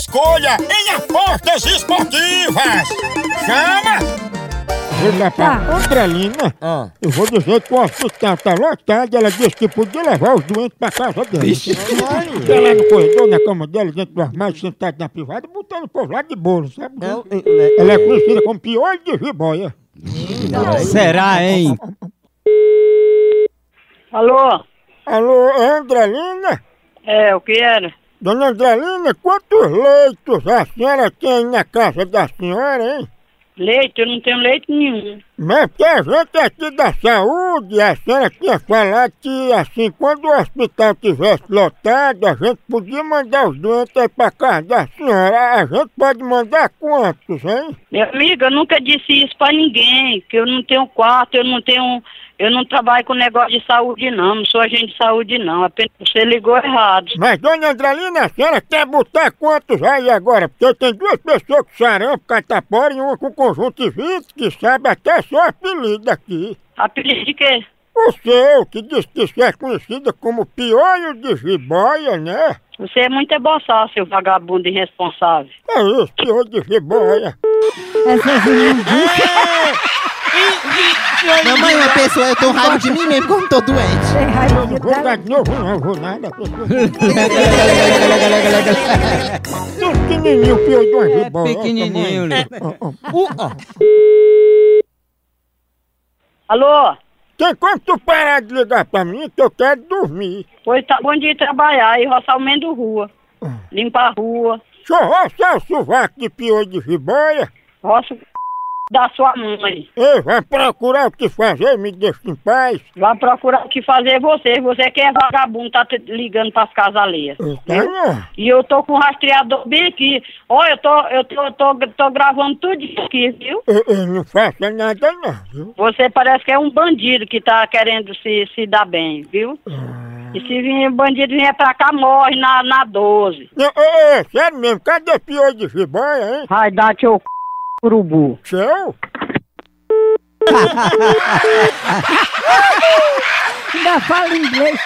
Escolha em apostas esportivas. Chama! Vou lá pra Andrelina. Ah. Eu vou dizer que o hospital tá lotado. Ela disse que podia levar os doentes pra casa dela. Fica lá no corredor, na cama dela, dentro do armário, sentado na privada, botando o povo lá de bolo, sabe? Não, Ela é conhecida como piolho de jiboia. Será, hein? Alô? Alô, Andrelina? É, o que era? Dona Andrelina, quantos leitos a senhora tem na casa da senhora, hein? Leite? Eu não tenho leite nenhum. Mas que a gente aqui da saúde, a senhora tinha falado que assim, quando o hospital tivesse lotado, a gente podia mandar os doentes aí pra casa da senhora. A gente pode mandar quantos, hein? Minha amiga, eu nunca disse isso pra ninguém, que eu não tenho quarto, eu não tenho. Eu não trabalho com negócio de saúde, não. Não sou agente de saúde, não. Apenas você ligou errado. Mas, dona Andrelina, a senhora quer botar quantos aí agora? Porque eu tenho duas pessoas com sarampo, catapora e uma com conjuntivite, que sabe até seu apelido aqui. Apelido de quê? O seu, que diz que você é conhecida como piolho de jiboia, né? Você é muito eboçado, seu vagabundo irresponsável. É isso, piolho de jiboia. Mamãe, uma pessoa, eu tô raiva de mim mesmo, como tô doente. Eu não vou dar de novo, não, vou nada. Pequenininho, piolho de uma jiboia. Pequenininho, ó. Alô? Tem como tu parar de ligar pra mim que eu quero dormir? Pois tá bom de ir trabalhar e roçar o meio do rua. Limpar a rua. Eu roçar o sovaco de piolho de jiboia. Roça. Da sua mãe. Ei, vai procurar o que fazer, me deixa em paz. Vai procurar o que fazer você. Você que é vagabundo, tá ligando pras casas alheias. Tá, não. E eu tô com o rastreador bem aqui. Olha, eu tô, eu tô, tô, tô gravando tudo isso aqui, viu? Eu, eu não faço nada não, viu? Você parece que é um bandido que tá querendo se, se dar bem, viu? E se vir bandido vier pra cá, morre na, na 12. Não, é, sério mesmo, cadê piolho de jiboia, hein? Vai dar teu c... urubu. Seu? Ainda fala inglês.